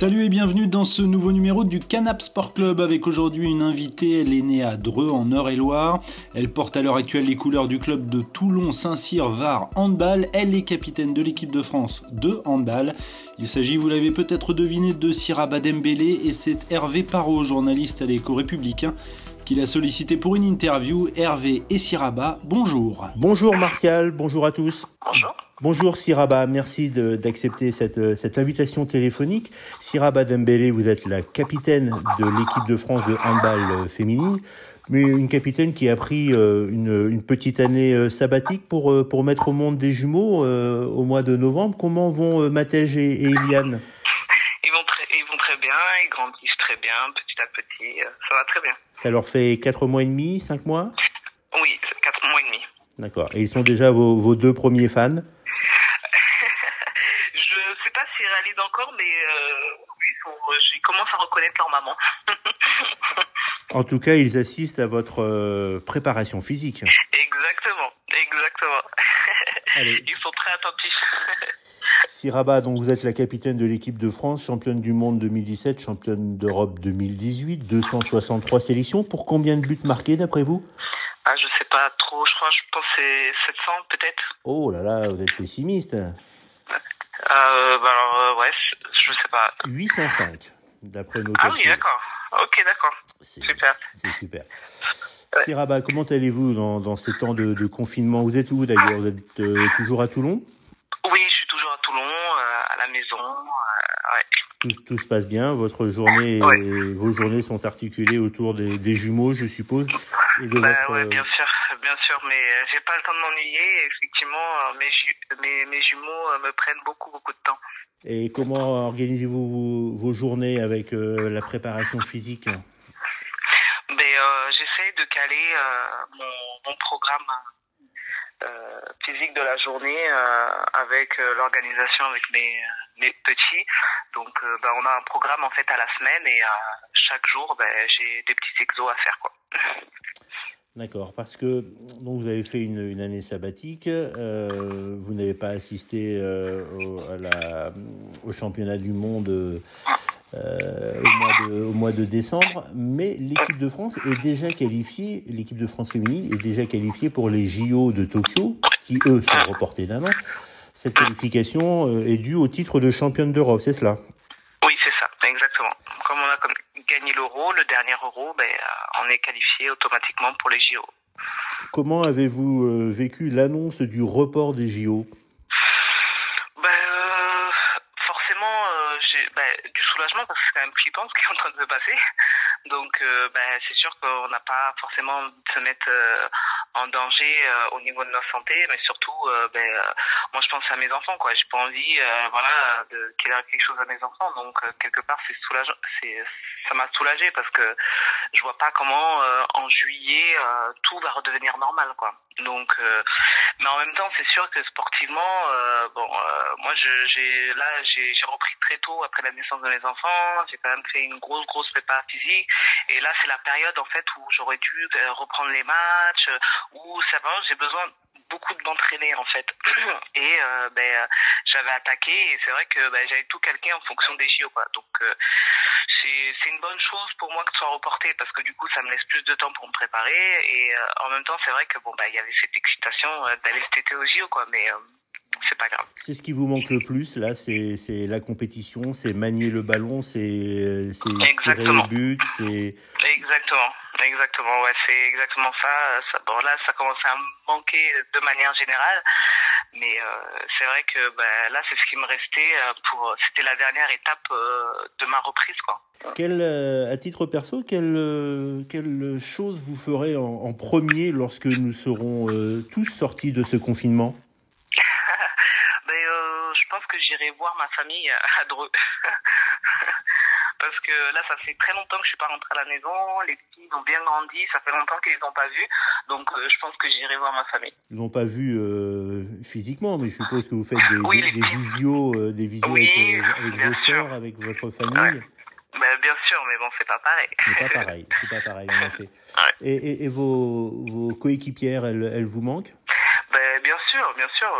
Salut et bienvenue dans ce nouveau numéro du Canap Sport Club avec aujourd'hui une invitée, elle est née à Dreux en Eure-et-Loire. Elle porte à l'heure actuelle les couleurs du club de Toulon Saint-Cyr Var Handball. Elle est capitaine de l'équipe de France de handball. Il s'agit, vous l'avez peut-être deviné, de Syrah Badembele et c'est Hervé Parot, journaliste à l'écho républicain, qui l'a sollicité pour une interview. Hervé et Siraba, bonjour. Bonjour Martial, bonjour à tous. Bonjour. Bonjour Siraba, merci d'accepter cette, cette, invitation téléphonique. Siraba Dembélé, vous êtes la capitaine de l'équipe de France de handball féminine, mais une capitaine qui a pris euh, une, une petite année euh, sabbatique pour, euh, pour mettre au monde des jumeaux au mois de novembre. Comment vont Matej et, et Eliane? Ils vont, très, ils vont très bien, ils grandissent très bien, petit à petit, ça va très bien. Ça leur fait 4 mois et demi, 5 mois? Oui, 4 mois et demi. D'accord. Et ils sont déjà vos, vos deux premiers fans? Encore, mais euh, ils, commencent à reconnaître leur maman. en tout cas, ils assistent à votre euh, préparation physique. Exactement, exactement. Ils sont très attentifs. Siraba, donc vous êtes la capitaine de l'équipe de France, championne du monde 2017, championne d'Europe 2018, 263 sélections. Pour combien de buts marqués d'après vous? Ah, Je sais pas trop, je crois, je pense c'est 700 peut-être. Oh là là, vous êtes pessimiste. Euh, bah alors, euh, ouais, je sais pas. 805, d'après nos Ah oui, d'accord. Ok, d'accord. Super. C'est super. Ouais. Siraba, comment allez-vous dans, dans ces temps de, de confinement? Vous êtes où d'ailleurs? Vous êtes euh, toujours à Toulon? Oui, je suis toujours à Toulon, euh, à la maison. Ouais. Tout, tout, se passe bien. Votre journée, ouais. vos journées sont articulées autour des, des jumeaux, je suppose. Et de bah, votre... bien sûr, bien sûr, mais j'ai pas le temps de m'ennuyer. Effectivement, mes, ju mes, mes jumeaux me prennent beaucoup, beaucoup de temps. Et comment organisez-vous vos journées avec euh, la préparation physique? Ben, euh, J'essaie de caler euh, mon, mon, programme euh, physique de la journée avec l'organisation avec mes, mes petits. Donc ben, on a un programme en fait à la semaine et chaque jour ben, j'ai des petits exos à faire. quoi. D'accord, parce que donc vous avez fait une, année sabbatique, euh, vous n'avez pas assisté euh, au championnat du monde euh, au, mois de, au mois de décembre, mais l'équipe de France est déjà qualifiée, l'équipe de France féminine est déjà qualifiée pour les JO de Tokyo, qui eux sont reportés d'un an. Cette qualification est due au titre de championne d'Europe, c'est cela Oui, c'est ça, exactement. Comme on a comme gagné l'euro, le ben, on est qualifié automatiquement pour les JO. Comment avez-vous euh, vécu l'annonce du report des JO ben, euh, Forcément, euh, ben, du soulagement parce que c'est quand même flippant ce qui est en train de se passer. Donc, ben, c'est sûr qu'on n'a pas forcément de se mettre en danger au niveau de notre santé, mais surtout, ben, moi je pense à mes enfants, quoi. J'ai pas envie, voilà, qu'il arrive quelque chose à mes enfants. Donc, quelque part, c'est soulageant. C'est ça m'a soulagé parce que je vois pas comment euh, en juillet euh, tout va redevenir normal quoi. Donc euh, mais en même temps c'est sûr que sportivement bon moi j'ai là j'ai j'ai repris très tôt après la naissance de mes enfants, j'ai quand même fait une grosse grosse prépa physique et là c'est la période en fait où j'aurais dû reprendre les matchs où ça j'ai besoin beaucoup de m'entraîner en fait. Et euh, ben j'avais attaqué et c'est vrai que ben, j'avais tout calqué en fonction des JO quoi. Donc euh, c'est une bonne chose pour moi que ce soit reporté parce que du coup ça me laisse plus de temps pour me préparer. Et euh, en même temps c'est vrai que bon bah il y avait cette excitation d'aller cet été aux JO quoi. Mais pas grave. C'est ce qui vous manque le plus là, c'est la compétition, c'est manier le ballon, c'est c'est tirer le but, c'est Exactement. Exactement, ouais, c'est exactement ça. ça. Bon, là, ça commence à me manquer de manière générale, mais euh, c'est vrai que bah, là, c'est ce qui me restait pour. C'était la dernière étape euh, de ma reprise, quoi. Quelle, à titre perso, quelle, quelle chose vous ferez en, en premier lorsque nous serons euh, tous sortis de ce confinement? Ben, Je pense que j'irai voir ma famille à Dreux. parce que là, ça fait très longtemps que je suis pas rentrée à la maison. Les petits ont bien grandi, ça fait longtemps qu'ils n'ont pas vu. Donc, euh, je pense que j'irai voir ma famille. Ils n'ont pas vu euh, physiquement, mais je suppose que vous faites des, oui, des, des visios, euh, des visios oui, avec, avec vos soeurs, avec votre famille. Ouais. Ben, bien sûr, mais bon, c'est pas pareil. C'est pas pareil, c'est pas pareil, en effet. Ouais. Et, et, et, vos, vos coéquipières, elles, elles vous manquent? Bien sûr,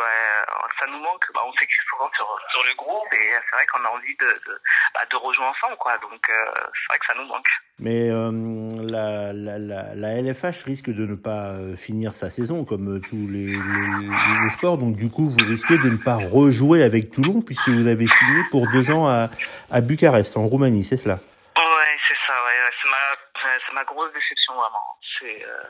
ça nous manque. Bah, on s'écrit souvent sur, sur le groupe et c'est vrai qu'on a envie de, de, bah, de rejoindre ensemble, quoi. Donc c'est vrai que ça nous manque. Mais la, la, la, la, LFH risque de ne pas finir sa saison comme tous les, les, les, sports. Donc du coup, vous risquez de ne pas rejouer avec Toulon puisque vous avez signé pour deux ans à, à Bucarest, en Roumanie, c'est cela? Ouais, c'est ça. Ouais, c'est ma, c'est ma grosse déception vraiment. C'est, euh,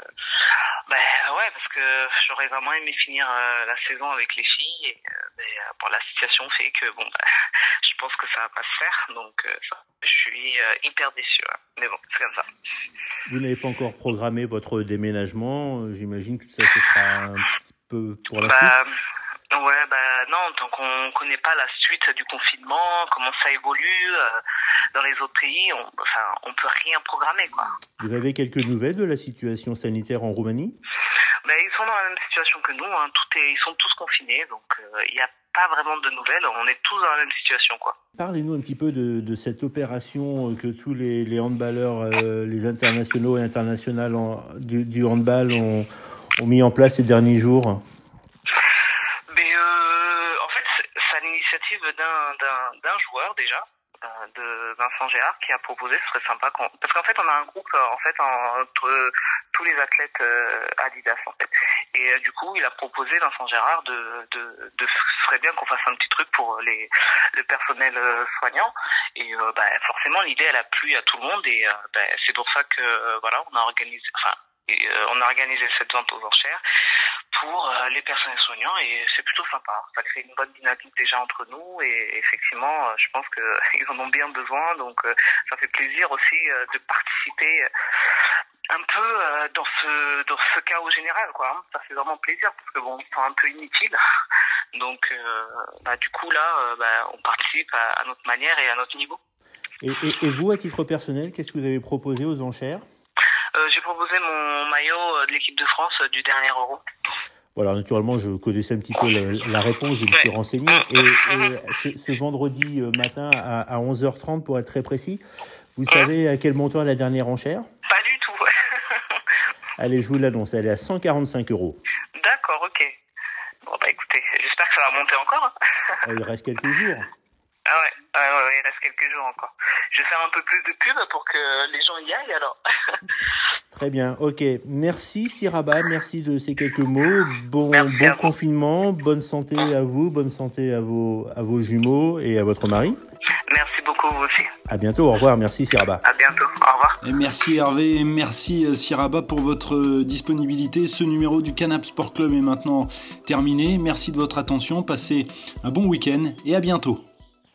ben ouais, parce que j'aurais vraiment aimé finir euh, la saison avec les filles. Et, euh, mais bon, la situation fait que bon, bah, je pense que ça va pas se faire. Donc, je suis hyper déçu. Mais bon, c'est comme ça. Vous n'avez pas encore programmé votre déménagement. J'imagine que ça ce sera un petit peu pour la bah, suite. Ouais, bah non, tant qu'on connaît pas la suite du confinement, comment ça évolue euh, dans les autres pays, on, enfin, on peut rien programmer, quoi. Vous avez quelques nouvelles de la situation sanitaire en Roumanie? Ben, Ils sont dans la même situation que nous, hein. Tout est, ils sont tous confinés, donc euh, il n'y a pas vraiment de nouvelles, on est tous dans la même situation, quoi. Parlez-nous un petit peu de, de cette opération que tous les, les handballeurs, euh, les internationaux et internationales du, du handball ont, ont mis en place ces derniers jours. D'un joueur déjà euh, de Vincent Gérard qui a proposé ce serait sympa parce qu'en fait on a un groupe en fait entre tous les athlètes euh, Adidas en fait. Et euh, du coup il a proposé Vincent Gérard de de, de ce serait bien qu'on fasse un petit truc pour les le personnel soignant. Et bah, forcément l'idée elle a plu à tout le monde. Et bah, c'est pour ça que voilà on a organisé enfin on a organisé cette vente aux enchères pour euh, les personnels soignants et c'est plutôt sympa. Ça crée une bonne dynamique déjà entre nous et effectivement, euh, je pense qu'ils en ont bien besoin. Donc, euh, ça fait plaisir aussi de participer un peu dans ce dans ce chaos général, quoi. Ça fait vraiment plaisir parce que bon, c'est un peu inutile. Donc, bah, du coup là, bah, on participe à, notre manière et à notre niveau. Et vous, à titre personnel, qu'est-ce que vous avez proposé aux enchères? J'ai proposé mon maillot de l'équipe de France du dernier Euro. Voilà, naturellement, je connaissais un petit peu la, réponse, je me suis renseigné. Et, ce, vendredi euh, matin à, 11h30, pour être très précis, vous savez à quel montant est la dernière enchère? Pas du tout. Allez, je vous l'annonce, elle est à 145 euros. D'accord, ok. Bon, bah écoutez, j'espère que ça va monter encore. Ah, il reste quelques jours. Ah ouais, ah ouais, il reste quelques jours encore. Je vais faire un peu plus de pub pour que les gens y aillent alors. Très bien, ok. Merci Siraba, merci de ces quelques mots. Bon, bon confinement, bonne santé à vous, bonne santé à vos, à vos jumeaux et à votre mari. Merci beaucoup, vous aussi. À bientôt, au revoir, merci Siraba. À bientôt, au revoir. Et merci Hervé, et merci euh, Siraba pour votre euh, disponibilité. Ce numéro du Canap Sport Club est maintenant terminé. Merci de votre attention, passez un bon week-end et à bientôt.